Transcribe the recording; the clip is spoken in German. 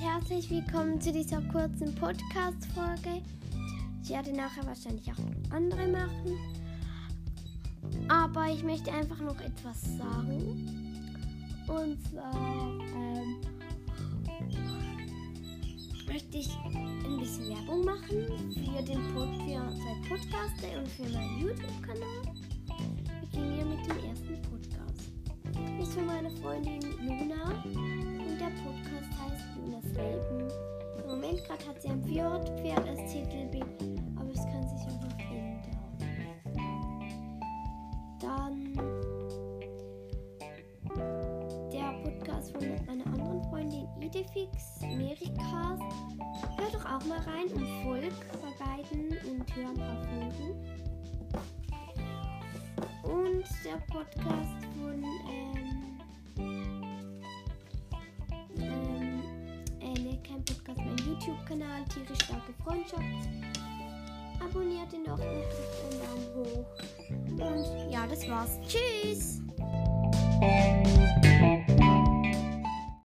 herzlich willkommen zu dieser kurzen Podcast-Folge. Ich werde nachher wahrscheinlich auch andere machen. Aber ich möchte einfach noch etwas sagen. Und zwar ähm, möchte ich ein bisschen Werbung machen für den Pod für zwei Podcaster und für meinen YouTube-Kanal. Wir gehen hier mit dem ersten Podcast. Ist für meine Freundin Luna Moment gerade hat sie ein Fjordpferd als Titelbild, aber es kann sich auch noch ändern. Dann der Podcast von meiner anderen Freundin Idefix, Mericast. Hört doch auch mal rein und folgt bei beiden und hör ein paar Folgen. Und der Podcast von ähm, kein Podcast, mein YouTube-Kanal Tierisch starke Freundschaft. Abonniert ihn doch und drückt einen Daumen hoch. Und ja, das war's. Tschüss!